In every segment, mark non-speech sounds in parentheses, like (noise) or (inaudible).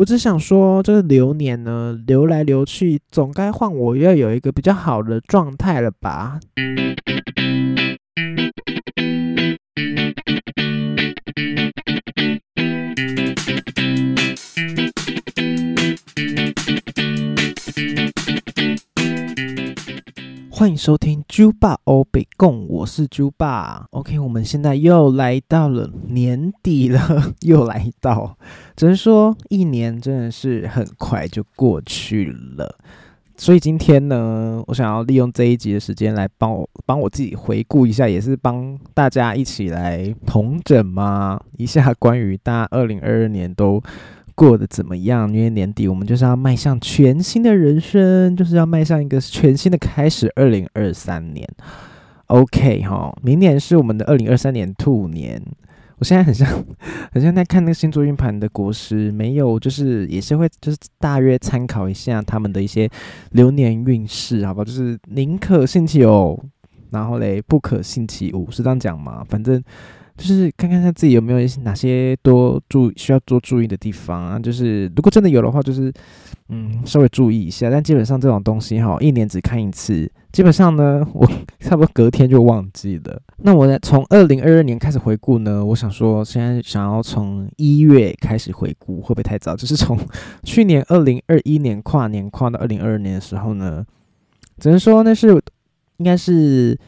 我只想说，这个流年呢，流来流去，总该换我要有一个比较好的状态了吧。欢迎收听猪爸欧北贡，我是猪爸。OK，我们现在又来到了年底了，(laughs) 又来到，只能说一年真的是很快就过去了。所以今天呢，我想要利用这一集的时间来帮我帮我自己回顾一下，也是帮大家一起来同整嘛一下关于大家二零二二年都。过得怎么样？因为年底我们就是要迈向全新的人生，就是要迈向一个全新的开始。二零二三年，OK 哈，明年是我们的二零二三年兔年。我现在很像，(laughs) 很像在看那个星座运盘的国师，没有，就是也是会，就是大约参考一下他们的一些流年运势，好不好？就是宁可信其有，然后嘞不可信其无，是这样讲吗？反正。就是看看他自己有没有哪些多注需要多注意的地方啊。就是如果真的有的话，就是嗯稍微注意一下。但基本上这种东西哈，一年只看一次，基本上呢，(laughs) 我差不多隔天就忘记了。那我从二零二二年开始回顾呢，我想说现在想要从一月开始回顾，会不会太早？就是从去年二零二一年跨年跨到二零二二年的时候呢，只能说那是应该是。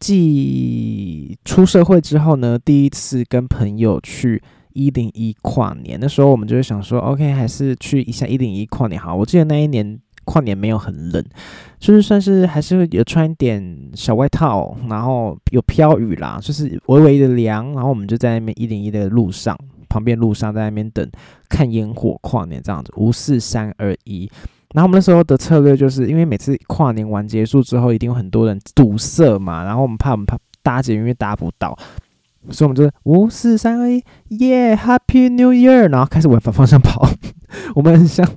继出社会之后呢，第一次跟朋友去一零一跨年，那时候我们就会想说，OK，还是去一下一零一跨年好。我记得那一年跨年没有很冷，就是算是还是有穿一点小外套，然后有飘雨啦，就是微微的凉。然后我们就在那边一零一的路上，旁边路上在那边等看烟火跨年这样子，五四三二一。然后我们那时候的策略就是，因为每次跨年完结束之后，一定有很多人堵塞嘛，然后我们怕我们怕搭捷运搭不到，所以我们就是五四三二一，耶，Happy New Year，然后开始往反方向跑。我们很像，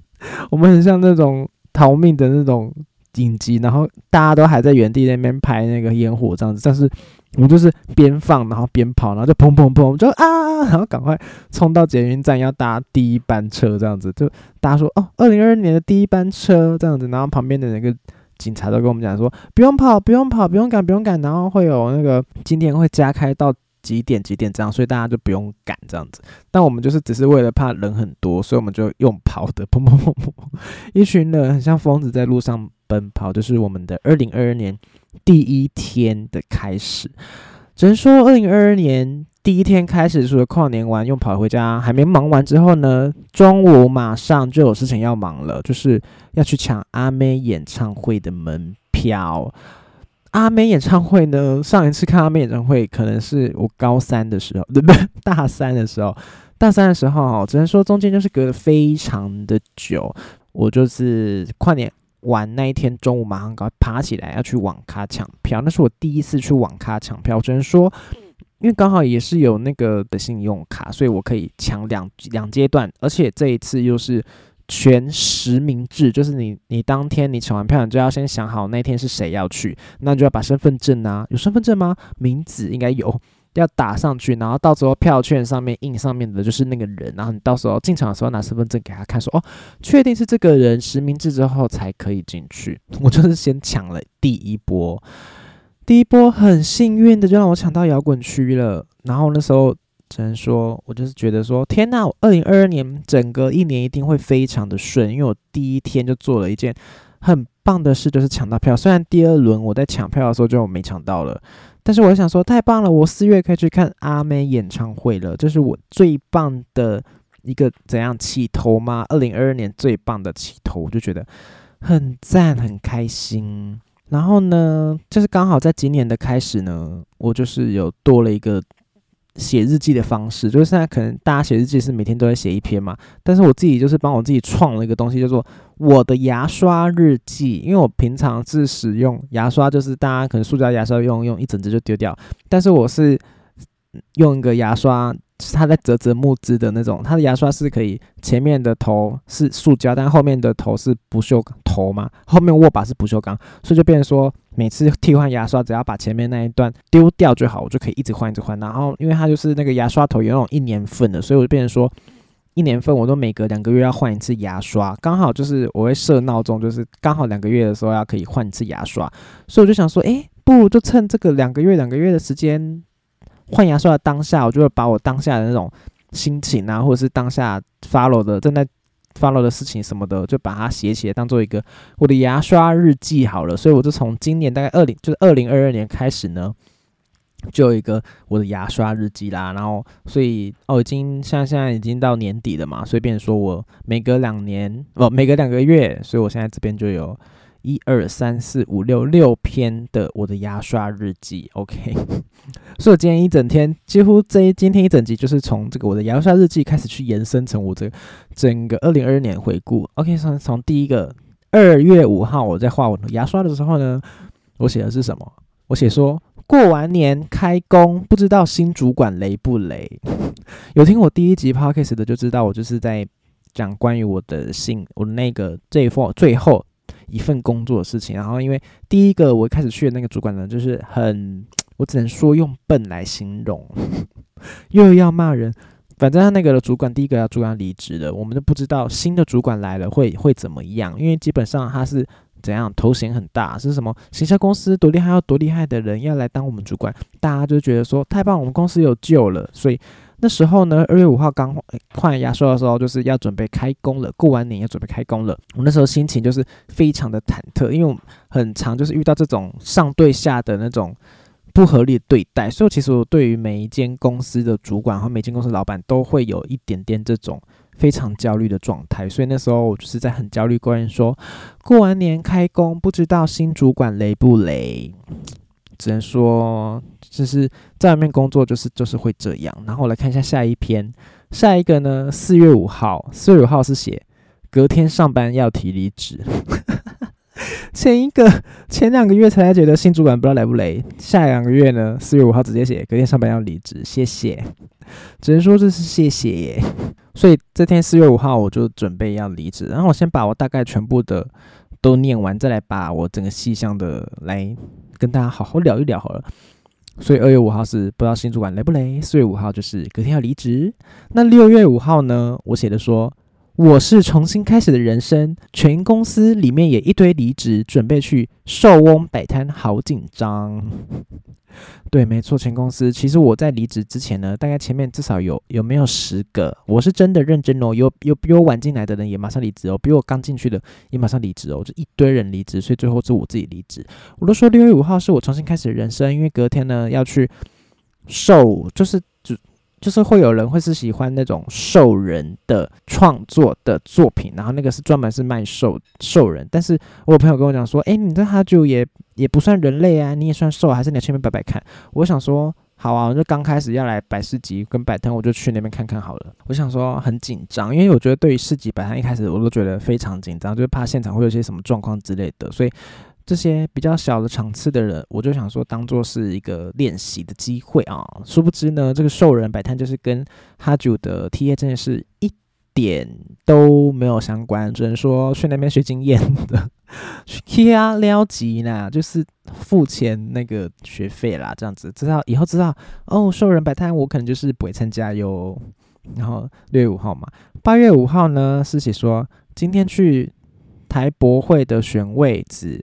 我们很像那种逃命的那种紧急，然后大家都还在原地那边拍那个烟火这样子，但是。我们就是边放，然后边跑，然后就砰砰砰，就啊，然后赶快冲到捷运站要搭第一班车，这样子就大家说哦，二零二二年的第一班车这样子，然后旁边的那个警察都跟我们讲说，不用跑，不用跑，不用赶，不用赶，然后会有那个今天会加开到几点几点这样，所以大家就不用赶这样子。但我们就是只是为了怕人很多，所以我们就用跑的，砰砰砰砰，一群人很像疯子在路上奔跑，就是我们的二零二二年。第一天的开始，只能说二零二二年第一天开始，除了跨年完又跑回家，还没忙完之后呢，中午马上就有事情要忙了，就是要去抢阿妹演唱会的门票。阿妹演唱会呢，上一次看阿妹演唱会，可能是我高三的时候，对不对？大三的时候，大三的时候，只能说中间就是隔得非常的久。我就是跨年。晚那一天中午，马上赶快爬起来要去网咖抢票。那是我第一次去网咖抢票，只能说，因为刚好也是有那个的信用卡，所以我可以抢两两阶段。而且这一次又是全实名制，就是你你当天你抢完票，你就要先想好那天是谁要去，那就要把身份证啊，有身份证吗？名字应该有。要打上去，然后到时候票券上面印上面的就是那个人，然后你到时候进场的时候拿身份证给他看，说哦，确定是这个人实名制之后才可以进去。(laughs) 我就是先抢了第一波，第一波很幸运的就让我抢到摇滚区了。然后那时候只能说，我就是觉得说，天呐，二零二二年整个一年一定会非常的顺，因为我第一天就做了一件很棒的事，就是抢到票。虽然第二轮我在抢票的时候就没抢到了。但是我想说，太棒了！我四月可以去看阿妹演唱会了，这是我最棒的一个怎样起头吗？二零二二年最棒的起头，我就觉得很赞，很开心。然后呢，就是刚好在今年的开始呢，我就是有多了一个。写日记的方式，就是现在可能大家写日记是每天都在写一篇嘛，但是我自己就是帮我自己创了一个东西，叫做我的牙刷日记。因为我平常是使用牙刷，就是大家可能塑胶牙刷用用一整只就丢掉，但是我是用一个牙刷。是它在折折木质的那种，它的牙刷是可以前面的头是塑胶，但后面的头是不锈钢头嘛，后面握把是不锈钢，所以就变成说每次替换牙刷，只要把前面那一段丢掉就好，我就可以一直换一直换。然后因为它就是那个牙刷头有那种一年份的，所以我就变成说一年份我都每隔两个月要换一次牙刷，刚好就是我会设闹钟，就是刚好两个月的时候要可以换一次牙刷，所以我就想说，诶，不如就趁这个两个月两个月的时间换牙刷的当下，我就会把我当下的那种心情啊，或者是当下 follow 的正在 follow 的事情什么的，就把它写起来，当做一个我的牙刷日记好了。所以我就从今年大概二零就是二零二二年开始呢。就有一个我的牙刷日记啦，然后所以哦，已经像现在已经到年底了嘛，所以变说我每隔两年哦，每隔两个月，所以我现在这边就有一二三四五六六篇的我的牙刷日记，OK。(laughs) 所以我今天一整天，几乎这一今天一整集就是从这个我的牙刷日记开始去延伸成我这个整个二零二二年回顾，OK。从从第一个二月五号我在画我的牙刷的时候呢，我写的是什么？我写说。过完年开工，不知道新主管雷不雷？有听我第一集 podcast 的就知道，我就是在讲关于我的信我那个这一封最后一份工作的事情。然后，因为第一个我开始去的那个主管呢，就是很，我只能说用笨来形容，(laughs) 又要骂人。反正他那个主管第一个要主管离职了，我们都不知道新的主管来了会会怎么样，因为基本上他是。怎样头衔很大是什么？行销公司多厉害，要多厉害的人要来当我们主管，大家就觉得说太棒，我们公司有救了。所以那时候呢，二月五号刚换牙刷的时候，就是要准备开工了。过完年要准备开工了，我那时候心情就是非常的忐忑，因为我很常就是遇到这种上对下的那种不合理的对待，所以其实我对于每一间公司的主管和每间公司老板都会有一点点这种。非常焦虑的状态，所以那时候我就是在很焦虑，关于说过完年开工，不知道新主管雷不雷，只能说就是在外面工作就是就是会这样。然后来看一下下一篇，下一个呢，四月五号，四月五号是写隔天上班要提离职。(laughs) 前一个前两个月才觉得新主管不知道来不来，下两个月呢？四月五号直接写隔天上班要离职，谢谢，只能说这是谢谢耶。所以这天四月五号我就准备要离职，然后我先把我大概全部的都念完，再来把我整个细项的来跟大家好好聊一聊好了。所以二月五号是不知道新主管雷不雷，四月五号就是隔天要离职。那六月五号呢？我写的说。我是重新开始的人生，全公司里面也一堆离职，准备去寿翁摆摊，好紧张。(laughs) 对，没错，全公司。其实我在离职之前呢，大概前面至少有有没有十个，我是真的认真哦。有有比我晚进来的人也马上离职哦，比我刚进去的也马上离职哦，就一堆人离职，所以最后是我自己离职。我都说六月五号是我重新开始的人生，因为隔天呢要去寿，就是就。是会有人会是喜欢那种兽人的创作的作品，然后那个是专门是卖兽兽人。但是我朋友跟我讲说，哎，你这哈就也也不算人类啊，你也算兽，还是你去那边摆摆看？我想说，好啊，我就刚开始要来摆市集跟摆摊，我就去那边看看好了。我想说很紧张，因为我觉得对于市集摆摊一开始我都觉得非常紧张，就是怕现场会有些什么状况之类的，所以。这些比较小的场次的人，我就想说当做是一个练习的机会啊。殊不知呢，这个兽人摆摊就是跟哈九的 T A 真的是一点都没有相关，只能说去那边学经验的，(laughs) 去啊撩级呢，就是付钱那个学费啦，这样子知道以后知道哦，兽人摆摊我可能就是不会参加哟。然后六月五号嘛，八月五号呢是写说今天去台博会的选位置。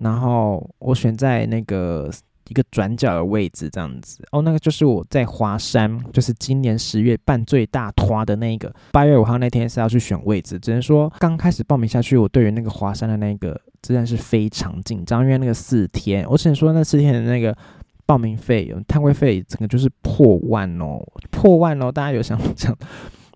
然后我选在那个一个转角的位置，这样子哦，那个就是我在华山，就是今年十月办最大团的那个。八月五号那天是要去选位置，只能说刚开始报名下去，我对于那个华山的那个真的是非常紧张，因为那个四天，我只能说那四天的那个报名费用、摊位费，整个就是破万哦，破万哦！大家有想讲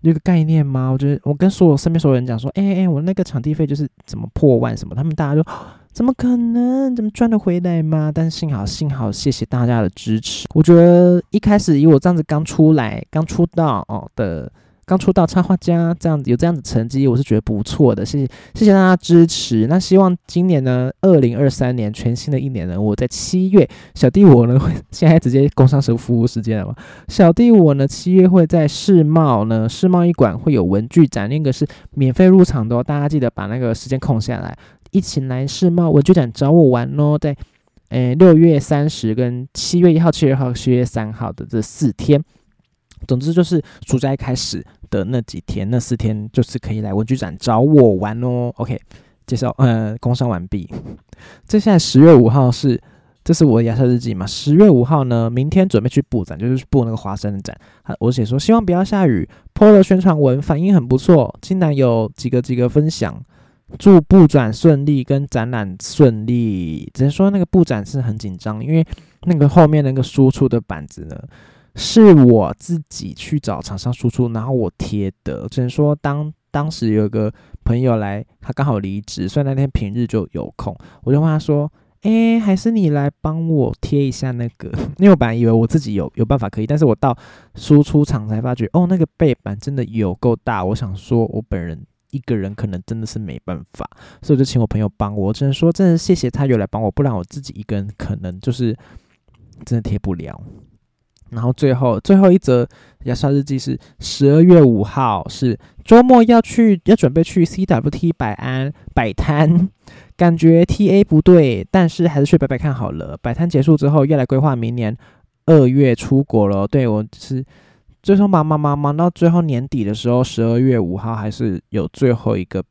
有个概念吗？我觉得我跟所有身边所有人讲说，哎哎，我那个场地费就是怎么破万什么，他们大家就。怎么可能？怎么赚得回来吗？但幸好，幸好，谢谢大家的支持。我觉得一开始以我这样子刚出来、刚出道哦的、刚出道插画家这样子有这样子成绩，我是觉得不错的。谢谢，谢谢大家支持。那希望今年呢，二零二三年全新的一年呢，我在七月，小弟我呢会现在直接工商时服务时间了嘛？小弟我呢七月会在世贸呢世贸一馆会有文具展，那个是免费入场的哦，大家记得把那个时间空下来。一起来世贸文具展找我玩哦，在诶六月三十跟七月一号、七月二号、七月三号的这四天，总之就是暑假一开始的那几天，那四天就是可以来文具展找我玩哦。OK，介绍呃，工商完毕。接下来十月五号是，这是我的亚瑟日记嘛？十月五号呢，明天准备去布展，就是布那个华山的展。我写说希望不要下雨，po 了宣传文，反应很不错，竟然有几个几个分享，祝布展顺利跟展览顺利。只能说那个布展是很紧张，因为那个后面那个输出的板子呢。是我自己去找厂商输出，然后我贴的。只能说当当时有个朋友来，他刚好离职，所以那天平日就有空，我就问他说：“哎，还是你来帮我贴一下那个？” (laughs) 因为我本来以为我自己有有办法可以，但是我到输出厂才发觉，哦，那个背板真的有够大。我想说，我本人一个人可能真的是没办法，所以就请我朋友帮我。只能说，真的谢谢他有来帮我，不然我自己一个人可能就是真的贴不了。然后最后最后一则牙刷日记是十二月五号，是周末要去要准备去 CWT 百安摆摊，感觉 TA 不对，但是还是去摆摆看好了。摆摊结束之后，要来规划明年二月出国了。对我是最终忙忙忙忙到最后年底的时候，十二月五号还是有最后一个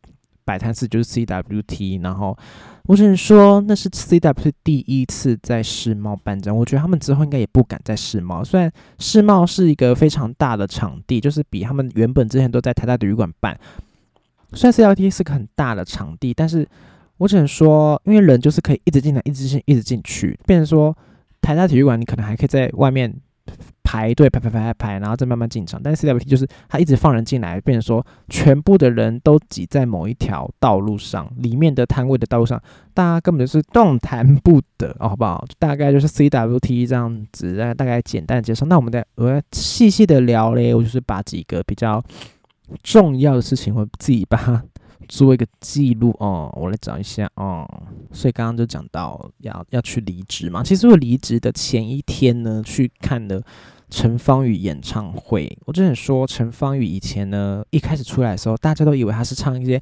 摆摊次，就是 CWT，然后。我只能说，那是 CWT 第一次在世贸办展。我觉得他们之后应该也不敢在世贸。虽然世贸是一个非常大的场地，就是比他们原本之前都在台大体育馆办。虽然 CLT 是个很大的场地，但是我只能说，因为人就是可以一直进来，一直进，一直进去，变成说台大体育馆，你可能还可以在外面。排队排排排排排，然后再慢慢进场。但是 CWT 就是它一直放人进来，变成说全部的人都挤在某一条道路上，里面的摊位的道路上，大家根本就是动弹不得，好不好？大概就是 CWT 这样子，大概简单的介绍。那我们再我细细的聊嘞，我就是把几个比较重要的事情，我自己把它。做一个记录哦，我来找一下哦。所以刚刚就讲到要要去离职嘛。其实我离职的前一天呢，去看了陈芳宇演唱会。我只能说，陈芳宇以前呢，一开始出来的时候，大家都以为他是唱一些。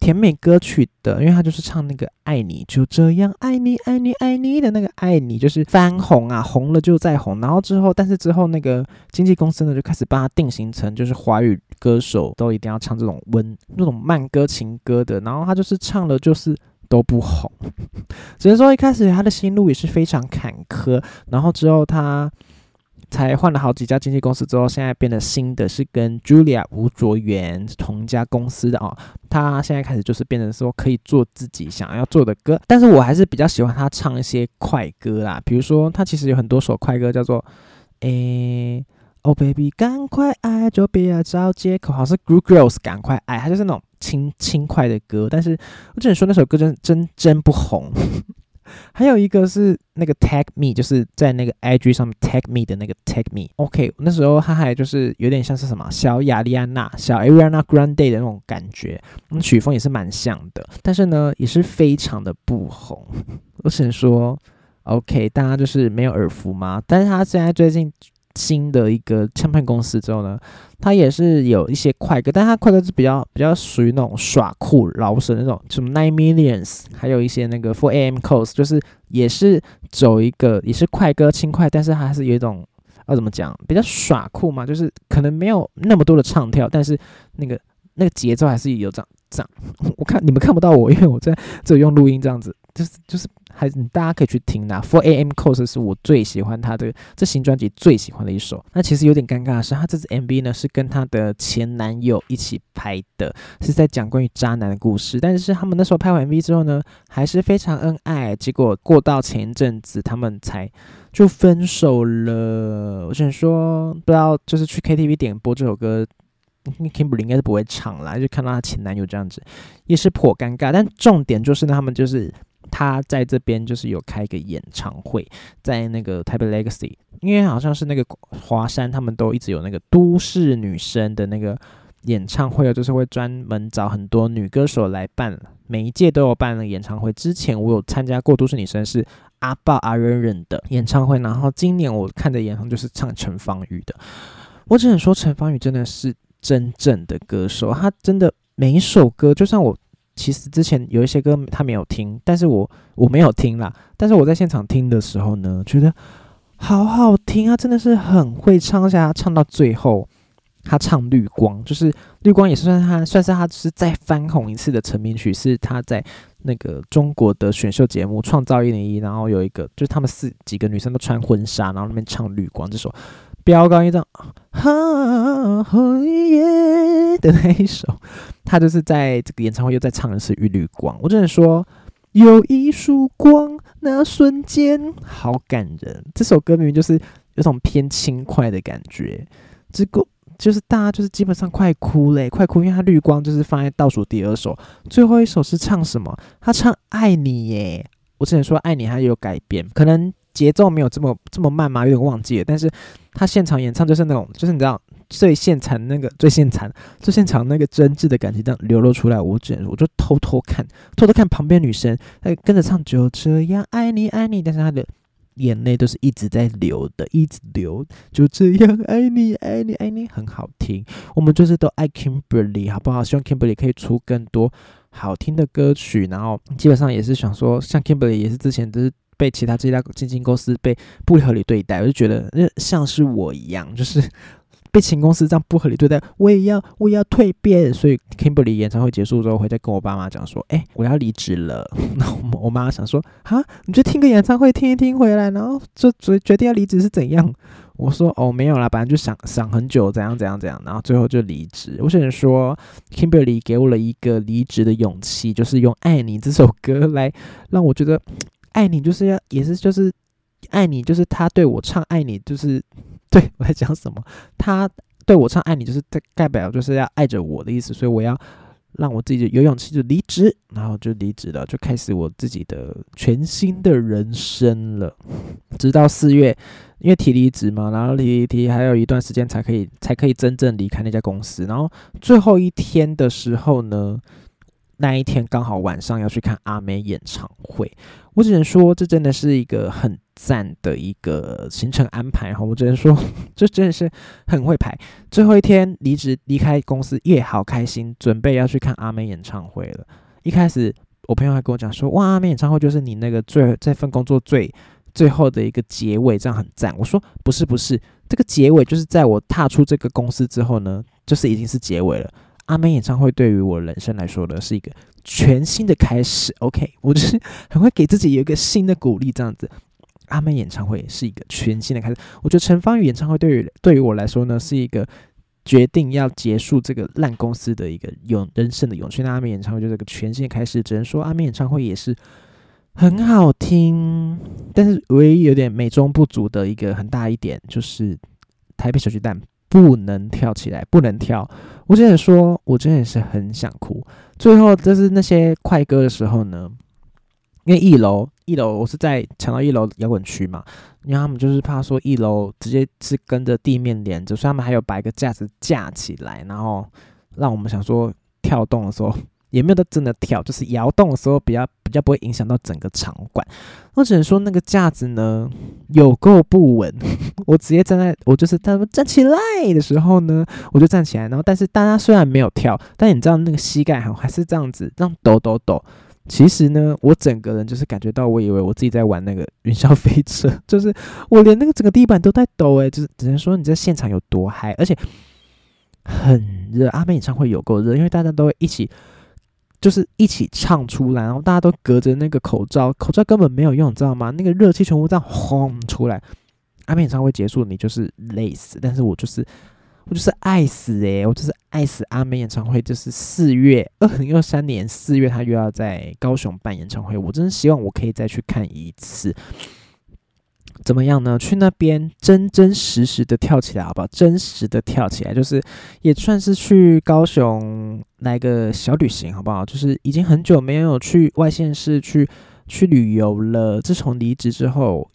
甜美歌曲的，因为他就是唱那个“爱你就这样爱你爱你爱你”的那个“爱你”，就是翻红啊，红了就再红。然后之后，但是之后那个经纪公司呢，就开始帮他定型成就是华语歌手都一定要唱这种温那种慢歌情歌的。然后他就是唱了就是都不红，(laughs) 只能说一开始他的心路也是非常坎坷。然后之后他。才换了好几家经纪公司之后，现在变得新的是跟 Julia 吴卓源同一家公司的哦。他现在开始就是变成说可以做自己想要做的歌，但是我还是比较喜欢他唱一些快歌啦。比如说他其实有很多首快歌，叫做诶，Oh baby，赶快爱就别找借口，好像是 Good Girls，赶快爱，他就是那种轻轻快的歌。但是我只能说那首歌真真真不红。还有一个是那个 tag me，就是在那个 IG 上面 tag me 的那个 tag me。OK，那时候他还就是有点像是什么小雅丽安娜、小 Ariana Grande 的那种感觉，那，曲风也是蛮像的，但是呢，也是非常的不红。我只能说，OK，大家就是没有耳福吗？但是他现在最近。新的一个唱片公司之后呢，他也是有一些快歌，但他快歌是比较比较属于那种耍酷老神那种，什么 Nine Millions，还有一些那个 Four A.M. c o s t 就是也是走一个也是快歌轻快，但是还是有一种要怎么讲，比较耍酷嘛，就是可能没有那么多的唱跳，但是那个那个节奏还是有这样这样。我看你们看不到我，因为我在这用录音这样子，就是就是。还是大家可以去听的，Four A.M. Coast 是我最喜欢他的这新专辑最喜欢的一首。那其实有点尴尬的是，他这支 MV 呢是跟他的前男友一起拍的，是在讲关于渣男的故事。但是他们那时候拍完 MV 之后呢，还是非常恩爱。结果过到前一阵子，他们才就分手了。我想说，不知道就是去 KTV 点播这首歌，Kimberly 应该是不会唱啦，就看到她前男友这样子，也是颇尴尬。但重点就是呢，他们就是。他在这边就是有开一个演唱会，在那个台北 Legacy，因为好像是那个华山，他们都一直有那个都市女生的那个演唱会，就是会专门找很多女歌手来办，每一届都有办了演唱会。之前我有参加过都市女生是阿豹阿忍忍的演唱会，然后今年我看的演唱就是唱陈芳宇的。我只能说陈芳宇真的是真正的歌手，他真的每一首歌，就算我。其实之前有一些歌他没有听，但是我我没有听啦。但是我在现场听的时候呢，觉得好好听啊，真的是很会唱，而且他唱到最后，他唱《绿光》，就是《绿光》也是算他算是他是再翻红一次的成名曲，是他在那个中国的选秀节目《创造一零一》，然后有一个就是他们四几个女生都穿婚纱，然后那边唱《绿光》这首飙高音这样，哈耶的那一首，他就是在这个演唱会又在唱的是《一缕光》，我只能说。有一束光，那瞬间好感人。这首歌明明就是有种偏轻快的感觉，这个就是大家就是基本上快哭嘞，快哭，因为他绿光就是放在倒数第二首，最后一首是唱什么？他唱爱你耶。我之前说爱你，他有改编，可能节奏没有这么这么慢嘛，有点忘记了。但是他现场演唱就是那种，就是你知道。最现场那个最现场最现场那个真挚的感情，这样流露出来，我只我就偷偷看，偷偷看旁边女生，她，跟着唱就这样爱你爱你，但是她的眼泪都是一直在流的，一直流，就这样爱你爱你爱你，很好听。我们就是都爱 Kimberly，好不好？希望 Kimberly 可以出更多好听的歌曲，然后基本上也是想说，像 Kimberly 也是之前都是被其他这家基金公司被不合理对待，我就觉得那像是我一样，就是。(laughs) 被前公司这样不合理对待，我也要，我也要蜕变。所以 Kimberly 演唱会结束之后，回再跟我爸妈讲说：“哎，我要离职了。(laughs) ”那我我妈想说：“哈，你就听个演唱会，听一听回来，然后就决决定要离职是怎样？”我说：“哦，没有啦，反正就想想很久，怎样怎样怎样，然后最后就离职。”我只能说，Kimberly 给我了一个离职的勇气，就是用《爱你》这首歌来让我觉得，爱你就是要，也是就是爱你，就是他对我唱《爱你》，就是。(laughs) 对我在讲什么？他对我唱“爱你”，就是代表就是要爱着我的意思，所以我要让我自己有勇气就离职，然后就离职了，就开始我自己的全新的人生了。直到四月，因为提离职嘛，然后提提还有一段时间才可以才可以真正离开那家公司。然后最后一天的时候呢，那一天刚好晚上要去看阿美演唱会，我只能说这真的是一个很。赞的一个行程安排哈，我只能说，(laughs) 这真的是很会排。最后一天离职离开公司，也好开心，准备要去看阿妹演唱会了。一开始我朋友还跟我讲说，哇，阿妹演唱会就是你那个最这份工作最最后的一个结尾，这样很赞。我说不是不是，这个结尾就是在我踏出这个公司之后呢，就是已经是结尾了。阿妹演唱会对于我人生来说呢，是一个全新的开始。OK，我就是很会给自己有一个新的鼓励，这样子。阿妹演唱会是一个全新的开始。我觉得陈芳宇演唱会对于对于我来说呢，是一个决定要结束这个烂公司的一个勇人生的勇气。那阿妹演唱会就是个全新的开始。只能说阿妹演唱会也是很好听，但是唯一有点美中不足的一个很大一点就是台北小巨蛋不能跳起来，不能跳。我只能说，我真的是很想哭。最后就是那些快歌的时候呢。因为一楼，一楼我是在抢到一楼摇滚区嘛，因为他们就是怕说一楼直接是跟着地面连着，所以他们还有摆一个架子架起来，然后让我们想说跳动的时候也没有真的跳，就是摇动的时候比较比较不会影响到整个场馆。我只能说那个架子呢有够不稳，(laughs) 我直接站在我就是他们站起来的时候呢，我就站起来，然后但是大家虽然没有跳，但你知道那个膝盖还还是这样子，这样抖抖抖。其实呢，我整个人就是感觉到，我以为我自己在玩那个云霄飞车，(laughs) 就是我连那个整个地板都在抖诶，就是只能说你在现场有多嗨，而且很热。阿妹演唱会有够热，因为大家都会一起，就是一起唱出来，然后大家都隔着那个口罩，口罩根本没有用，你知道吗？那个热气全部这样轰出来。阿妹演唱会结束，你就是累死，但是我就是。我就是爱死诶，我就是爱死阿妹演唱会，就是四月二零二三年四月，他又要在高雄办演唱会，我真的希望我可以再去看一次。怎么样呢？去那边真真实实的跳起来，好不好？真实的跳起来，就是也算是去高雄来个小旅行，好不好？就是已经很久没有去外县市去去旅游了。自从离职之后。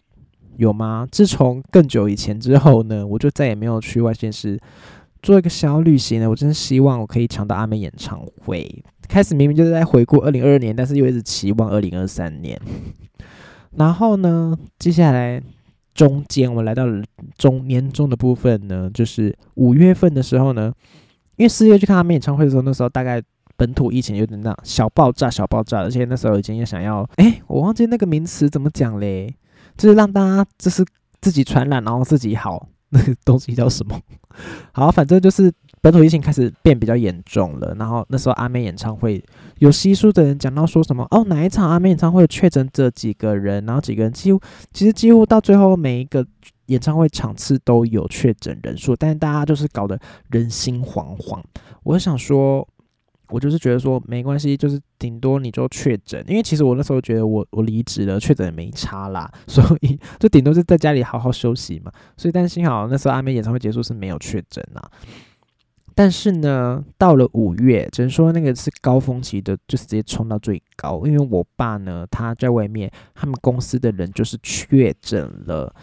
有吗？自从更久以前之后呢，我就再也没有去外县市做一个小旅行了。我真希望我可以抢到阿妹演唱会。开始明明就是在回顾二零二二年，但是又一直期望二零二三年。然后呢，接下来中间我来到中年终的部分呢，就是五月份的时候呢，因为四月去看他们演唱会的时候，那时候大概本土疫情有点那小爆炸，小爆炸，而且那时候已经也想要，哎，我忘记那个名词怎么讲嘞。就是让大家就是自己传染，然后自己好，那个东西叫什么？(laughs) 好，反正就是本土疫情开始变比较严重了。然后那时候阿妹演唱会有稀疏的人讲到说什么哦，哪一场阿妹演唱会确诊这几个人，然后几个人几乎其实几乎到最后每一个演唱会场次都有确诊人数，但是大家就是搞得人心惶惶。我想说。我就是觉得说没关系，就是顶多你就确诊，因为其实我那时候觉得我我离职了，确诊也没差啦，所以就顶多是在家里好好休息嘛。所以但幸好那时候阿妹演唱会结束是没有确诊啊。但是呢，到了五月，只能说那个是高峰期的，就是直接冲到最高。因为我爸呢，他在外面，他们公司的人就是确诊了，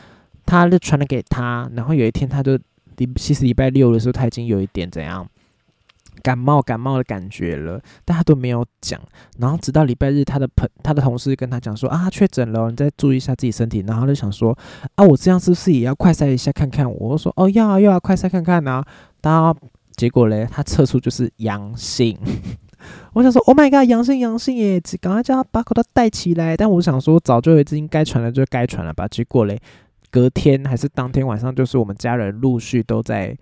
他就传了给他，然后有一天他就礼其实礼拜六的时候他已经有一点怎样。感冒感冒的感觉了，但他都没有讲。然后直到礼拜日，他的朋他的同事跟他讲说啊，确诊了，你再注意一下自己身体。然后他就想说啊，我这样是不是也要快筛一下看看？我说哦，要啊，要啊，快筛看看啊。他结果嘞，他测出就是阳性。(laughs) 我想说，Oh my god，阳性阳性耶！赶快叫他把口罩戴起来。但我想说，早就已经该传了就该传了吧。结果嘞，隔天还是当天晚上，就是我们家人陆续都在。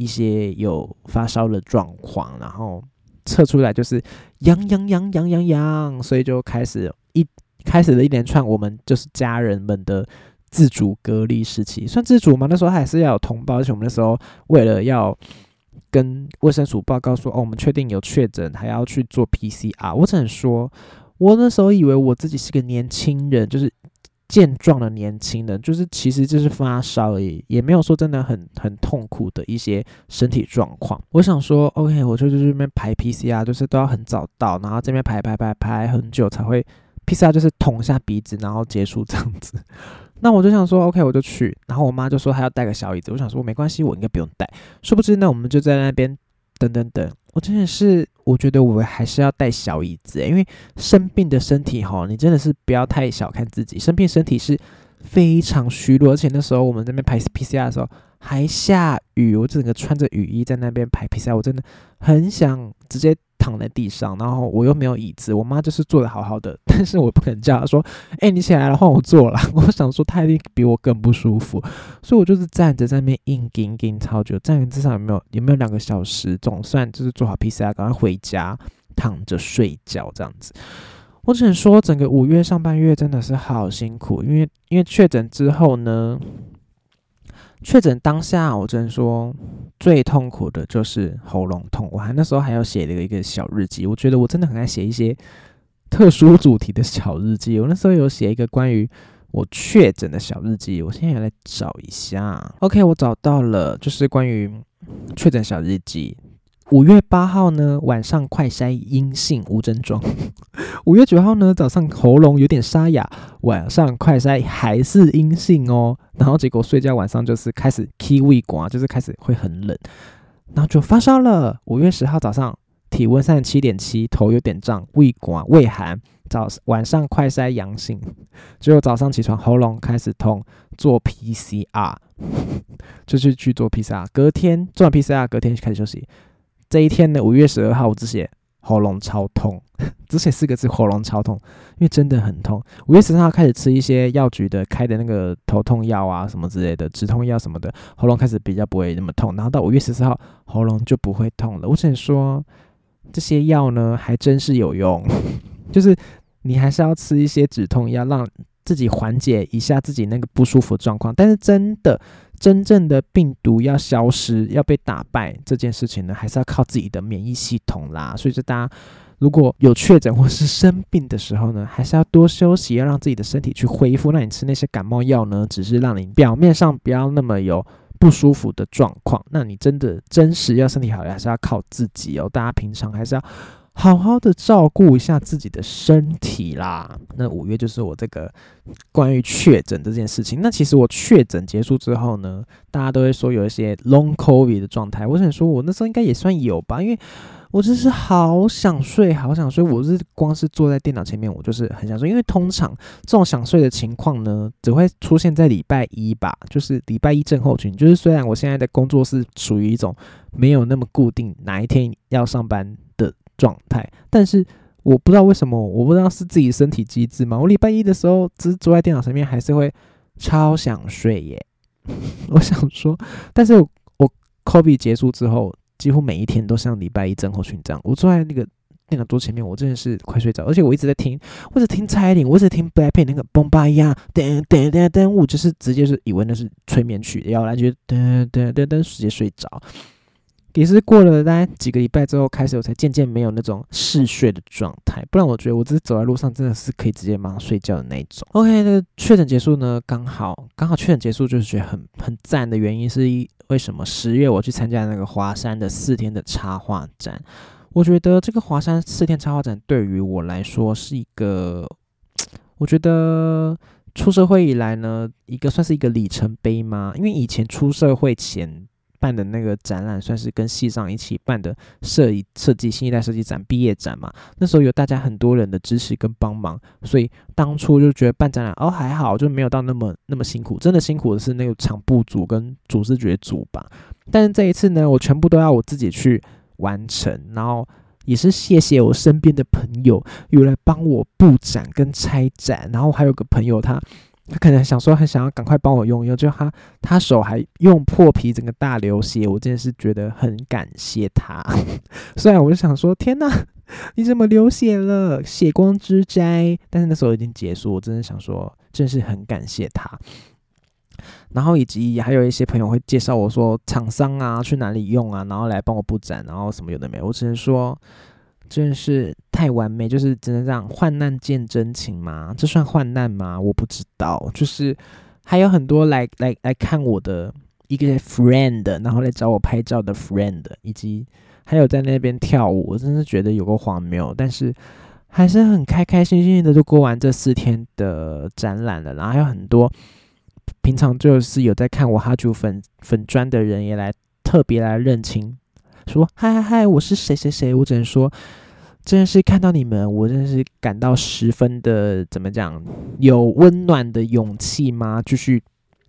一些有发烧的状况，然后测出来就是阳阳阳阳阳阳，所以就开始一开始了一连串我们就是家人们的自主隔离时期，算自主吗？那时候还是要有同胞，而且我们那时候为了要跟卫生署报告说哦，我们确定有确诊，还要去做 PCR。我只能说，我那时候以为我自己是个年轻人，就是。健壮的年轻人，就是其实就是发烧而已，也没有说真的很很痛苦的一些身体状况。我想说，OK，我就去这边排 PCR，就是都要很早到，然后这边排排排排很久才会 PCR，就是捅一下鼻子，然后结束这样子。(laughs) 那我就想说，OK，我就去，然后我妈就说她要带个小椅子，我想说没关系，我应该不用带。殊不知呢，我们就在那边等等等。我真的是，我觉得我还是要带小椅子，因为生病的身体哈，你真的是不要太小看自己。生病身体是非常虚弱，而且那时候我们那边排 PCR 的时候还下雨，我整个穿着雨衣在那边排 PCR，我真的很想直接。躺在地上，然后我又没有椅子，我妈就是坐的好好的，(laughs) 但是我不肯叫她说：“哎，你起来了，换我坐了。” (laughs) 我想说她一定比我更不舒服，所以我就是站着在那边硬顶顶超久，站至少有没有有没有两个小时，总算就是做好 PCR，赶快回家躺着睡觉这样子。我只能说，整个五月上半月真的是好辛苦，因为因为确诊之后呢。确诊当下，我只能说最痛苦的就是喉咙痛。我还那时候还要写了一个小日记，我觉得我真的很爱写一些特殊主题的小日记。我那时候有写一个关于我确诊的小日记，我现在来找一下。OK，我找到了，就是关于确诊小日记。五月八号呢，晚上快筛阴性无症状。(laughs) 五月九号呢，早上喉咙有点沙哑，晚上快筛还是阴性哦。然后结果睡觉晚上就是开始气胃寒，就是开始会很冷，然后就发烧了。五月十号早上体温三十七点七，头有点胀，胃寒胃寒。早晚上快筛阳性，结果早上起床喉咙开始痛，做 PCR，(laughs) 就是去做 PCR。隔天做完 PCR，隔天开始休息。这一天呢，五月十二号，我只写喉咙超痛，(laughs) 只写四个字：喉咙超痛，因为真的很痛。五月十三号开始吃一些药局的开的那个头痛药啊，什么之类的止痛药什么的，喉咙开始比较不会那么痛。然后到五月十四号，喉咙就不会痛了。我只能说，这些药呢，还真是有用，(laughs) 就是你还是要吃一些止痛药，让自己缓解一下自己那个不舒服状况。但是真的。真正的病毒要消失、要被打败这件事情呢，还是要靠自己的免疫系统啦。所以，说大家如果有确诊或是生病的时候呢，还是要多休息，要让自己的身体去恢复。那你吃那些感冒药呢，只是让你表面上不要那么有不舒服的状况。那你真的真实要身体好，还是要靠自己哦。大家平常还是要。好好的照顾一下自己的身体啦。那五月就是我这个关于确诊这件事情。那其实我确诊结束之后呢，大家都会说有一些 long covid 的状态。我想说，我那时候应该也算有吧，因为我真是好想睡，好想睡。我是光是坐在电脑前面，我就是很想睡。因为通常这种想睡的情况呢，只会出现在礼拜一吧，就是礼拜一症候群。就是虽然我现在的工作是属于一种没有那么固定，哪一天要上班。状态，但是我不知道为什么，我不知道是自己身体机制吗？我礼拜一的时候，只坐在电脑前面，还是会超想睡耶。(laughs) 我想说，但是我我 COVID 结束之后，几乎每一天都像礼拜一症候群这样，我坐在那个电脑桌前面，我真的是快睡着，而且我一直在听，我只听蔡依林，我只听 Blackpink 那个 Boom Ba Ya，噔噔噔噔，我就是直接是以为那是催眠曲，要来就噔噔噔噔，直接睡着。也是过了大概几个礼拜之后，开始我才渐渐没有那种嗜睡的状态。不然我觉得我只是走在路上，真的是可以直接马上睡觉的那种。OK，那确诊结束呢，刚好刚好确诊结束，就是觉得很很赞的原因是为什么？十月我去参加那个华山的四天的插画展，我觉得这个华山四天插画展对于我来说是一个，我觉得出社会以来呢，一个算是一个里程碑吗？因为以前出社会前。办的那个展览算是跟系上一起办的设设计新一代设计展毕业展嘛，那时候有大家很多人的支持跟帮忙，所以当初就觉得办展览哦还好，就没有到那么那么辛苦，真的辛苦的是那个场部组跟组织觉组吧。但是这一次呢，我全部都要我自己去完成，然后也是谢谢我身边的朋友有来帮我布展跟拆展，然后还有个朋友他。他可能想说，很想要赶快帮我用用，就他他手还用破皮，整个大流血，我真的是觉得很感谢他。(laughs) 虽然我就想说，天哪，你怎么流血了？血光之灾。但是那时候已经结束，我真的想说，真是很感谢他。然后以及还有一些朋友会介绍我说，厂商啊去哪里用啊，然后来帮我布展，然后什么有的没，我只能说。真是太完美，就是只能让患难见真情吗？这算患难吗？我不知道。就是还有很多来来来看我的一个 friend，然后来找我拍照的 friend，以及还有在那边跳舞，我真是觉得有个荒谬。但是还是很开开心心的就过完这四天的展览了。然后还有很多平常就是有在看我哈主粉粉砖的人也来特别来认亲。说嗨嗨嗨，我是谁谁谁，我只能说，真的是看到你们，我真的是感到十分的怎么讲，有温暖的勇气吗？继续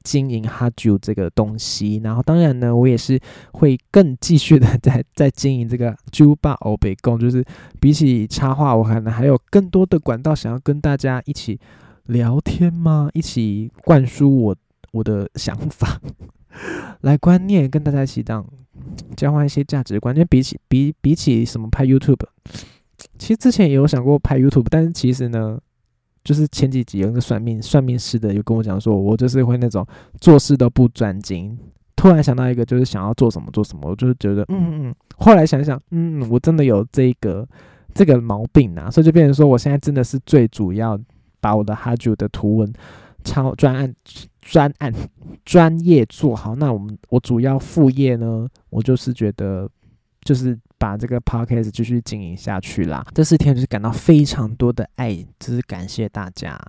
经营哈啾这个东西，然后当然呢，我也是会更继续的 (laughs) 在在经营这个啾吧欧北贡，就是比起插画，我可能还有更多的管道想要跟大家一起聊天吗？一起灌输我我的想法。(laughs) 来观念跟大家一起当交换一些价值观，因为比起比比起什么拍 YouTube，其实之前也有想过拍 YouTube，但是其实呢，就是前几集有那个算命算命师的有跟我讲说，我就是会那种做事都不专精。突然想到一个，就是想要做什么做什么，我就是觉得嗯嗯，后来想想嗯，我真的有这个这个毛病啊，所以就变成说，我现在真的是最主要把我的哈 u 的图文超专案。专案专业做好，那我们我主要副业呢，我就是觉得就是把这个 podcast 继续经营下去啦。这四天就是感到非常多的爱，就是感谢大家。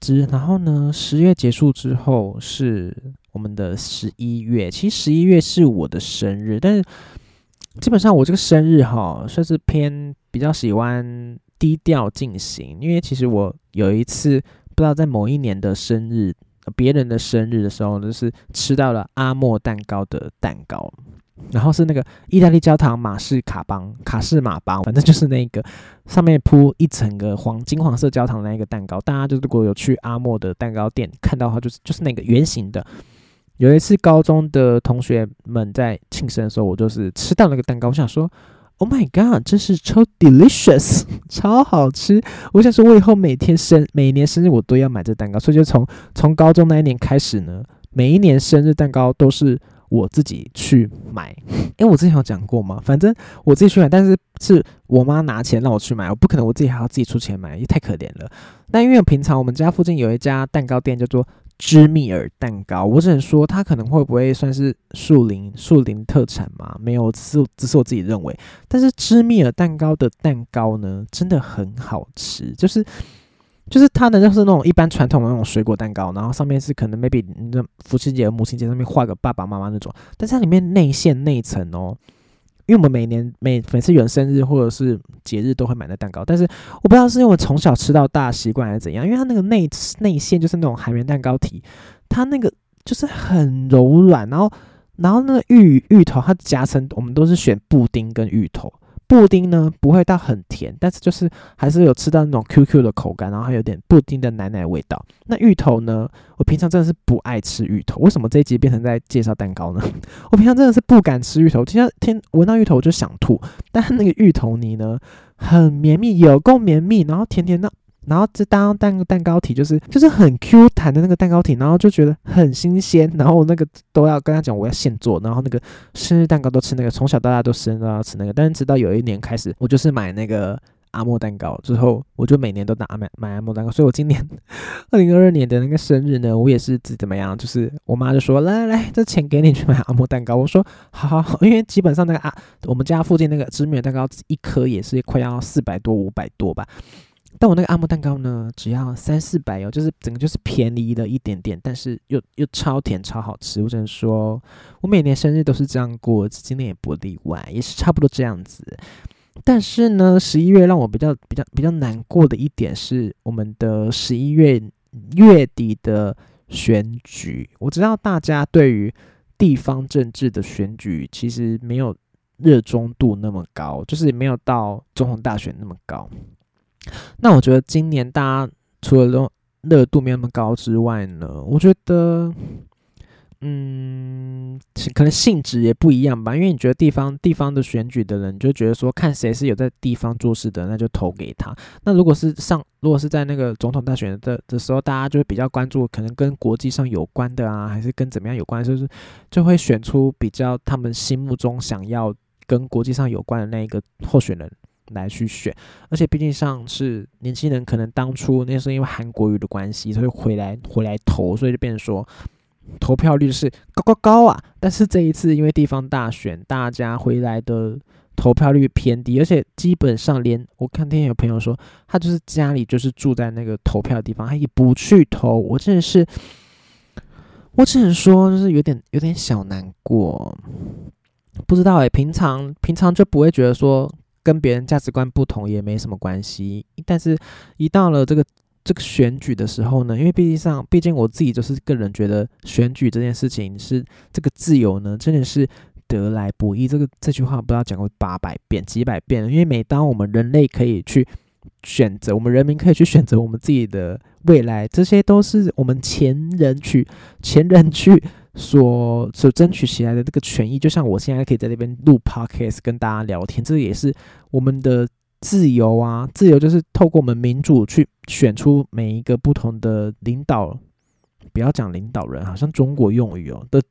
之然后呢，十月结束之后是我们的十一月，其实十一月是我的生日，但是基本上我这个生日哈算是偏比较喜欢低调进行，因为其实我有一次不知道在某一年的生日。别人的生日的时候，就是吃到了阿莫蛋糕的蛋糕，然后是那个意大利焦糖马氏卡邦卡士马邦，反正就是那个上面铺一层个黄金黄色焦糖的那个蛋糕。大家就如果有去阿莫的蛋糕店看到的话，就是就是那个圆形的。有一次高中的同学们在庆生的时候，我就是吃到那个蛋糕，我想说。Oh my god，真是超 delicious，(laughs) 超好吃！我想说，我以后每天生每年生日我都要买这蛋糕，所以就从从高中那一年开始呢，每一年生日蛋糕都是我自己去买。诶，我之前有讲过吗？反正我自己去买，但是是我妈拿钱让我去买，我不可能我自己还要自己出钱买，也太可怜了。那因为平常我们家附近有一家蛋糕店叫做。芝米尔蛋糕，我只能说它可能会不会算是树林树林特产嘛？没有，只是只是我自己认为。但是芝米尔蛋糕的蛋糕呢，真的很好吃，就是就是它呢，就是那种一般传统的那种水果蛋糕，然后上面是可能 maybe 你的父亲节、母亲节上面画个爸爸妈妈那种，但是它里面内馅内层哦。因为我们每年每每次有人生日或者是节日都会买那蛋糕，但是我不知道是因为我从小吃到大习惯还是怎样，因为它那个内内馅就是那种海绵蛋糕体，它那个就是很柔软，然后然后那个芋芋头它夹层我们都是选布丁跟芋头，布丁呢不会到很甜，但是就是还是有吃到那种 QQ 的口感，然后还有点布丁的奶奶味道。那芋头呢，我平常真的是不爱吃芋头，为什么这一集变成在介绍蛋糕呢？(laughs) 我平常真的是不敢吃芋头，今天天闻到芋头我就想吐。但那个芋头泥呢，很绵密，有够绵密，然后甜甜的。然后这当蛋蛋糕体就是就是很 Q 弹的那个蛋糕体，然后就觉得很新鲜，然后那个都要跟他讲我要现做，然后那个生日蛋糕都吃那个，从小到大都生日都要吃那个，但是直到有一年开始，我就是买那个阿莫蛋糕之后，我就每年都拿买买阿莫蛋糕，所以我今年二零二二年的那个生日呢，我也是怎么样，就是我妈就说来来来，这钱给你去买阿莫蛋糕，我说好好好，因为基本上那个啊，我们家附近那个知名的蛋糕一颗也是快要四百多五百多吧。但我那个阿莫蛋糕呢，只要三四百哦，就是整个就是便宜了一点点，但是又又超甜超好吃。我只能说，我每年生日都是这样过，今年也不例外，也是差不多这样子。但是呢，十一月让我比较比较比较难过的一点是，我们的十一月月底的选举。我知道大家对于地方政治的选举其实没有热衷度那么高，就是没有到总统大选那么高。那我觉得今年大家除了热热度没那么高之外呢，我觉得，嗯，可能性质也不一样吧。因为你觉得地方地方的选举的人，就觉得说看谁是有在地方做事的，那就投给他。那如果是上，如果是在那个总统大选的的时候，大家就会比较关注，可能跟国际上有关的啊，还是跟怎么样有关，就是就会选出比较他们心目中想要跟国际上有关的那一个候选人。来去选，而且毕竟上是年轻人，可能当初那时候因为韩国语的关系，所以回来回来投，所以就变成说投票率是高高高啊。但是这一次因为地方大选，大家回来的投票率偏低，而且基本上连我看天有朋友说，他就是家里就是住在那个投票的地方，他也不去投。我真的是，我只能说就是有点有点小难过，不知道哎，平常平常就不会觉得说。跟别人价值观不同也没什么关系，但是，一到了这个这个选举的时候呢，因为毕竟上，毕竟我自己就是个人觉得选举这件事情是这个自由呢，真的是得来不易。这个这句话不知道讲过八百遍、几百遍了。因为每当我们人类可以去选择，我们人民可以去选择我们自己的未来，这些都是我们前人去前人去。所所争取起来的这个权益，就像我现在可以在这边录 podcast 跟大家聊天，这也是我们的自由啊！自由就是透过我们民主去选出每一个不同的领导，不要讲领导人，好像中国用语哦的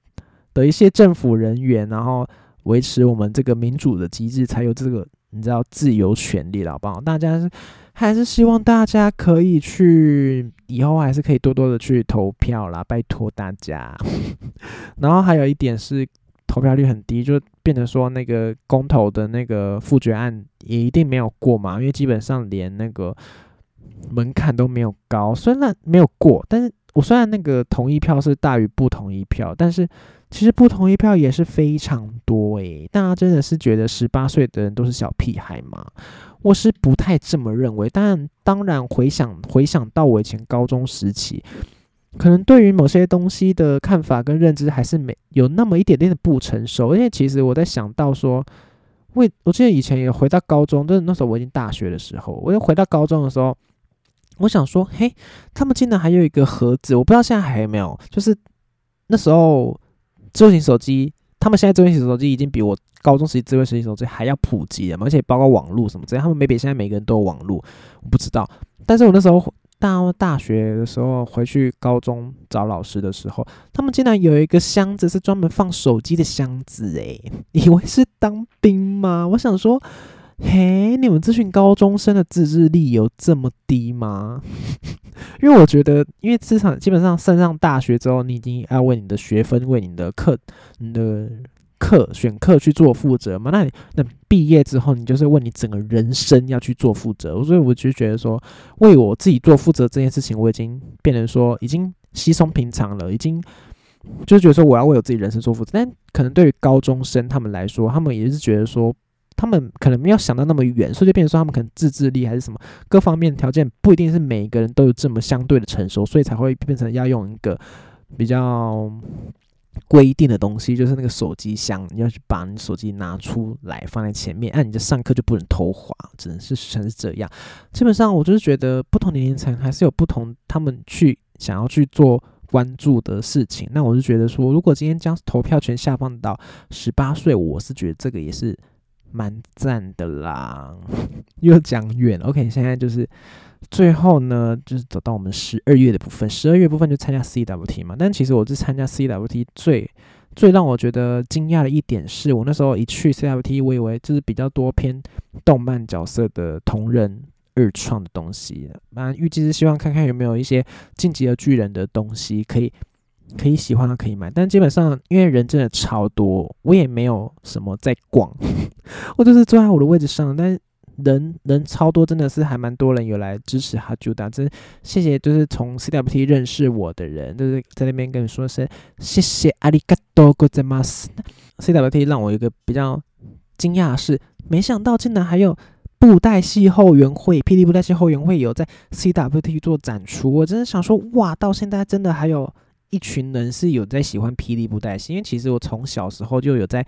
的一些政府人员，然后维持我们这个民主的机制，才有这个你知道自由权利了，好不好？大家。还是希望大家可以去，以后还是可以多多的去投票啦，拜托大家。(laughs) 然后还有一点是投票率很低，就变成说那个公投的那个复决案也一定没有过嘛，因为基本上连那个门槛都没有高，虽然没有过，但是我虽然那个同意票是大于不同意票，但是其实不同意票也是非常多诶，大家真的是觉得十八岁的人都是小屁孩吗？我是不太这么认为，但当然回想回想到我以前高中时期，可能对于某些东西的看法跟认知还是没有那么一点点的不成熟。因为其实我在想到说，为我记得以前也回到高中，就是那时候我已经大学的时候，我又回到高中的时候，我想说，嘿，他们竟然还有一个盒子，我不知道现在还有没有，就是那时候智能手机。他们现在智慧型手机已经比我高中时期智慧型手机还要普及了嘛，而且包括网络什么之类。他们 maybe 现在每个人都有网络，我不知道。但是我那时候到大学的时候回去高中找老师的时候，他们竟然有一个箱子是专门放手机的箱子，诶，以为是当兵吗？我想说。嘿，你们这群高中生的自制力有这么低吗？因为我觉得，因为至少基本上升上大学之后，你已经要为你的学分、为你的课、你的课选课去做负责嘛。那你那毕业之后，你就是为你整个人生要去做负责。所以我就觉得说，为我自己做负责这件事情，我已经变成说已经稀松平常了，已经就觉得说我要为我自己人生做负责。但可能对于高中生他们来说，他们也是觉得说。他们可能没有想到那么远，所以就变成说他们可能自制力还是什么各方面条件不一定是每一个人都有这么相对的成熟，所以才会变成要用一个比较规定的东西，就是那个手机箱，你要去把你手机拿出来放在前面，按你的上课就不能偷滑，只能是全是这样。基本上，我就是觉得不同年龄层还是有不同，他们去想要去做关注的事情。那我就觉得说，如果今天将投票权下放到十八岁，我是觉得这个也是蛮赞的啦。(laughs) 又讲远，OK，现在就是。最后呢，就是走到我们十二月的部分。十二月部分就参加 CWT 嘛，但其实我是参加 CWT 最最让我觉得惊讶的一点是，我那时候一去 CWT，我以为就是比较多偏动漫角色的同人二创的东西。那预计是希望看看有没有一些晋级的巨人的东西可以可以喜欢的可以买，但基本上因为人真的超多，我也没有什么在逛，(laughs) 我就是坐在我的位置上，但。人人超多，真的是还蛮多人有来支持哈朱达，真谢谢，就是从 CWT 认识我的人，就是在那边跟你说声谢谢阿里嘎多ございます。CWT 让我一个比较惊讶的是，没想到竟然还有布袋戏后援会，霹雳布袋戏后援会有在 CWT 做展出，我真的想说，哇，到现在真的还有 一群人是有在喜欢霹雳布袋戏，因为其实我从小时候就有在。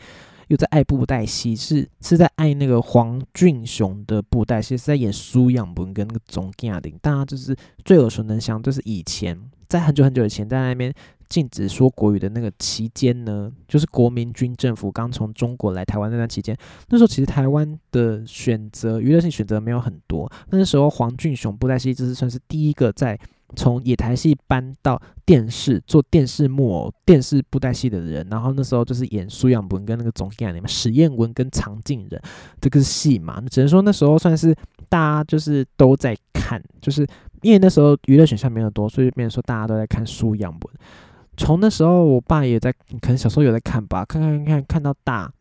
又在爱布袋戏，是是在爱那个黄俊雄的布袋戏，是在演苏养文跟那个钟嘉玲，大家就是最耳熟能详，就是以前在很久很久以前，在那边禁止说国语的那个期间呢，就是国民军政府刚从中国来台湾那段期间，那时候其实台湾的选择娱乐性选择没有很多，那时候黄俊雄布袋戏就是算是第一个在。从野台戏搬到电视做电视木偶、电视布袋戏的人，然后那时候就是演苏养文跟那个总演里面史艳文跟常静人这个戏嘛，只能说那时候算是大家就是都在看，就是因为那时候娱乐选项没有多，所以变成说大家都在看苏养文。从那时候我爸也在，可能小时候有在看吧，看看看看到大。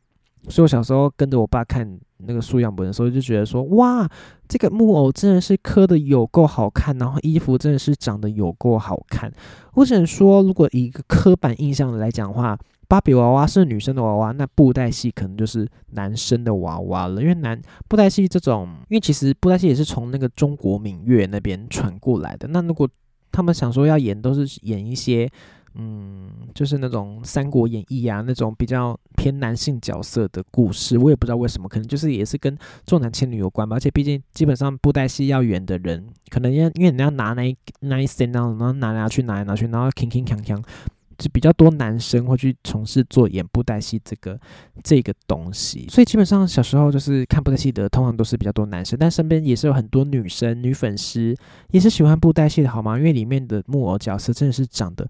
所以我小时候跟着我爸看那个素养本的时候，就觉得说，哇，这个木偶真的是刻的有够好看，然后衣服真的是长得有够好看。我只能说，如果以一个刻板印象来讲的话，芭比娃娃是女生的娃娃，那布袋戏可能就是男生的娃娃了。因为男布袋戏这种，因为其实布袋戏也是从那个中国闽粤那边传过来的。那如果他们想说要演，都是演一些。嗯，就是那种《三国演义》啊，那种比较偏男性角色的故事，我也不知道为什么，可能就是也是跟重男轻女有关吧。而且毕竟基本上布袋戏要演的人，可能要因为你要拿那那一身，然后然后拿来拿去拿来拿去，然后铿铿锵锵，就比较多男生会去从事做演布袋戏这个这个东西。所以基本上小时候就是看布袋戏的，通常都是比较多男生，但身边也是有很多女生女粉丝也是喜欢布袋戏的，好吗？因为里面的木偶角色真的是长得。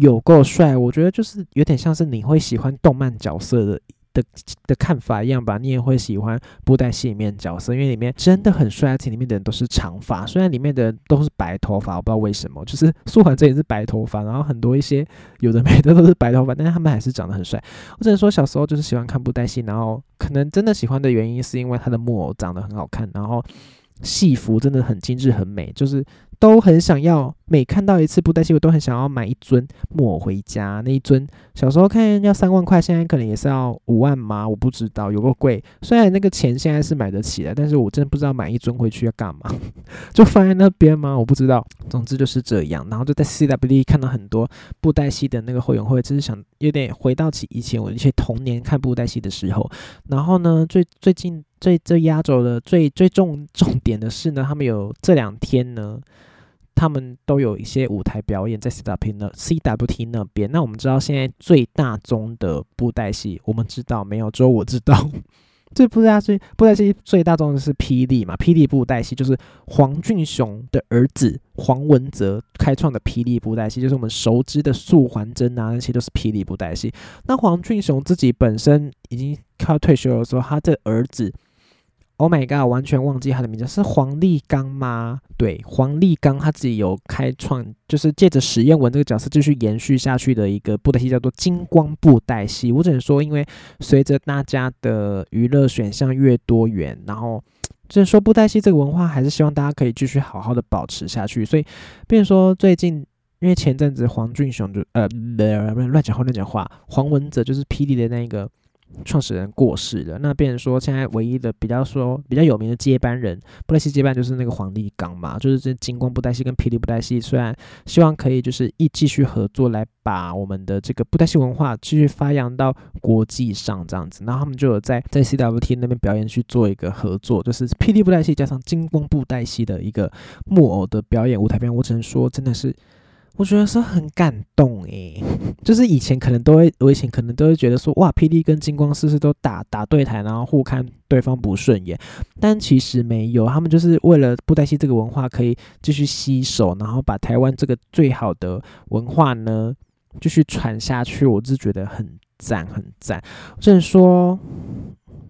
有够帅，我觉得就是有点像是你会喜欢动漫角色的的的看法一样吧。你也会喜欢布袋戏里面角色，因为里面真的很帅，而且里面的人都是长发，虽然里面的人都是白头发，我不知道为什么，就是素环这也是白头发，然后很多一些有的没的都是白头发，但是他们还是长得很帅。我只能说小时候就是喜欢看布袋戏，然后可能真的喜欢的原因是因为他的木偶长得很好看，然后戏服真的很精致很美，就是。都很想要，每看到一次布袋戏，我都很想要买一尊木偶回家。那一尊小时候看要三万块，现在可能也是要五万吗？我不知道，有个贵。虽然那个钱现在是买得起的，但是我真的不知道买一尊回去要干嘛，(laughs) 就放在那边吗？我不知道。总之就是这样。然后就在 CWD 看到很多布袋戏的那个会员会，就是想有点回到起以前我一些童年看布袋戏的时候。然后呢，最最近最最压轴的最最重重点的是呢，他们有这两天呢。他们都有一些舞台表演在 CWT 那 CWT 那边。那我们知道现在最大宗的布袋戏，我们知道没有？只有我知道。(laughs) 这布袋戏布袋戏最大宗的是霹雳嘛？霹雳布袋戏就是黄俊雄的儿子黄文泽开创的霹雳布袋戏，就是我们熟知的素还真啊，那些都是霹雳布袋戏。那黄俊雄自己本身已经快要退休的时候，他的儿子。Oh my god！完全忘记他的名字是黄立刚吗？对，黄立刚他自己有开创，就是借着史艳文这个角色继续延续下去的一个布袋戏，叫做金光布袋戏。我只能说，因为随着大家的娱乐选项越多元，然后就是说布袋戏这个文化还是希望大家可以继续好好的保持下去。所以，比如说最近，因为前阵子黄俊雄就呃乱讲话乱讲话，黄文泽就是霹雳的那个。创始人过世了，那变成说现在唯一的比较说比较有名的接班人，布袋戏接班就是那个黄立刚嘛，就是这金光布袋戏跟霹雳布袋戏，虽然希望可以就是一继续合作来把我们的这个布袋戏文化继续发扬到国际上这样子，然后他们就有在在 CWT 那边表演去做一个合作，就是霹雳布袋戏加上金光布袋戏的一个木偶的表演舞台表演，我只能说真的是。我觉得是很感动诶，(laughs) 就是以前可能都会，我以前可能都会觉得说，哇，霹雳跟金光是不是都打打对台，然后互看对方不顺眼？但其实没有，他们就是为了布袋戏这个文化可以继续吸收，然后把台湾这个最好的文化呢继续传下去，我是觉得很赞，很赞。只能说。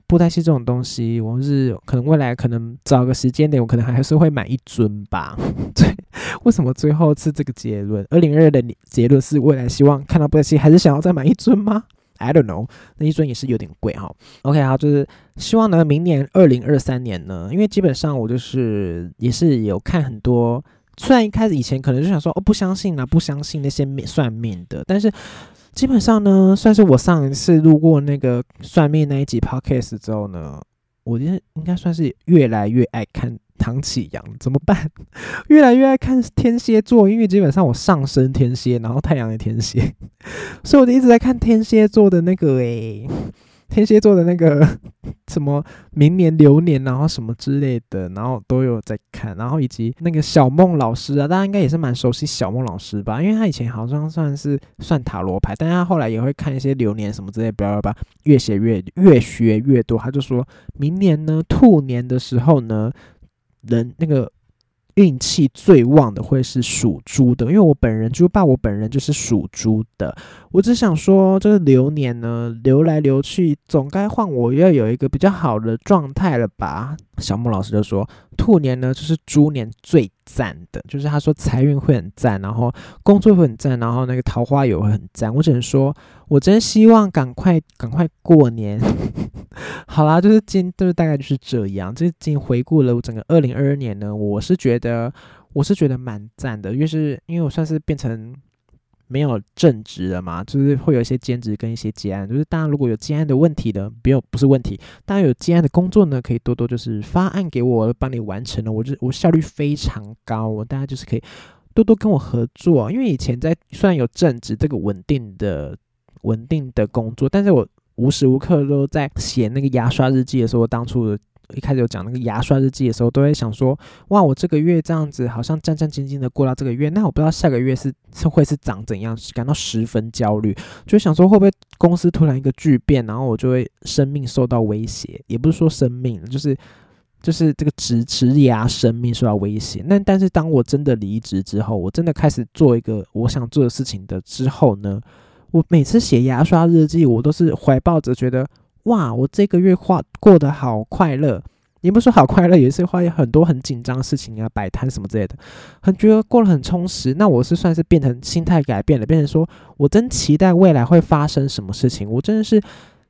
布袋戏这种东西，我是可能未来可能找个时间点，我可能还是会买一尊吧。(laughs) 对，(laughs) 为什么最后是这个结论？二零二二的结论是未来希望看到布袋戏，还是想要再买一尊吗？I don't know，那一尊也是有点贵哈。OK，好，就是希望呢，明年二零二三年呢，因为基本上我就是也是有看很多，虽然一开始以前可能就想说哦不相信啊，不相信那些算命的，但是。基本上呢，算是我上一次录过那个算命那一集 podcast 之后呢，我觉得应该算是越来越爱看唐启阳，怎么办？(laughs) 越来越爱看天蝎座，因为基本上我上升天蝎，然后太阳也天蝎，(laughs) 所以我就一直在看天蝎座的那个诶。天蝎座的那个 (laughs) 什么明年流年，然后什么之类的，然后都有在看，然后以及那个小梦老师啊，大家应该也是蛮熟悉小梦老师吧？因为他以前好像算是算塔罗牌，但他后来也会看一些流年什么之类，不要吧，越写越越学越多。他就说明年呢，兔年的时候呢，人那个。运气最旺的会是属猪的，因为我本人猪爸，我本人就是属猪的。我只想说，这个流年呢，流来流去，总该换我要有一个比较好的状态了吧？小木老师就说，兔年呢就是猪年最赞的，就是他说财运会很赞，然后工作会很赞，然后那个桃花也会很赞。我只能说，我真希望赶快赶快过年。(laughs) 好啦，就是今就是大概就是这样。这今回顾了整个二零二二年呢，我是觉得我是觉得蛮赞的，因为是因为我算是变成没有正职了嘛，就是会有一些兼职跟一些接案。就是大家如果有接案的问题的，不用不是问题，大家有接案的工作呢，可以多多就是发案给我，帮你完成了。我就我效率非常高，大家就是可以多多跟我合作。因为以前在虽然有正职这个稳定的稳定的工作，但是我。无时无刻都在写那个牙刷日记的时候，当初一开始有讲那个牙刷日记的时候，都会想说：哇，我这个月这样子好像战战兢兢的过到这个月，那我不知道下个月是是会是长怎样，感到十分焦虑，就想说会不会公司突然一个巨变，然后我就会生命受到威胁，也不是说生命，就是就是这个职职涯生命受到威胁。那但是当我真的离职之后，我真的开始做一个我想做的事情的之后呢？我每次写牙刷日记，我都是怀抱着觉得，哇，我这个月过过得好快乐，也不说好快乐，也是会有很多很紧张的事情啊，摆摊什么之类的，很觉得过得很充实。那我是算是变成心态改变了，变成说我真期待未来会发生什么事情，我真的是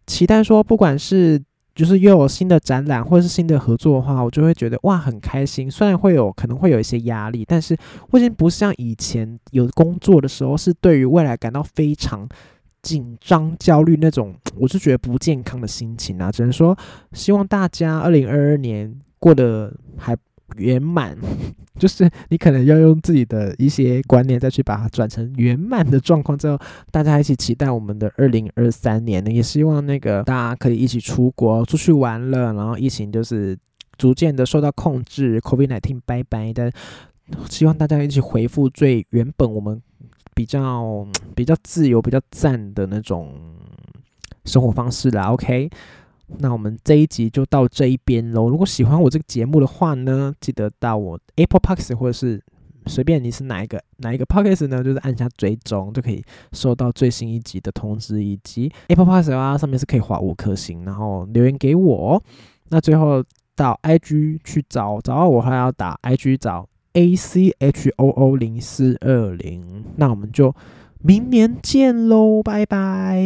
期待说，不管是。就是又有新的展览或者是新的合作的话，我就会觉得哇很开心。虽然会有可能会有一些压力，但是我已经不像以前有工作的时候，是对于未来感到非常紧张、焦虑那种，(tsk) 我是觉得不健康的心情啊。只能说希望大家二零二二年过得还。圆满，(laughs) 就是你可能要用自己的一些观念再去把它转成圆满的状况之后，大家一起期待我们的二零二三年呢，也希望那个大家可以一起出国出去玩了，然后疫情就是逐渐的受到控制，COVID-19 拜拜的，希望大家一起回复最原本我们比较比较自由、比较赞的那种生活方式啦。OK。那我们这一集就到这一边喽。如果喜欢我这个节目的话呢，记得到我 Apple Podcast 或者是随便你是哪一个哪一个 Podcast 呢，就是按下追踪就可以收到最新一集的通知。以及 Apple Podcast 啊，上面是可以画五颗星，然后留言给我。那最后到 IG 去找找到我，还要打 IG 找 achoo 零四二零。那我们就明年见喽拜拜。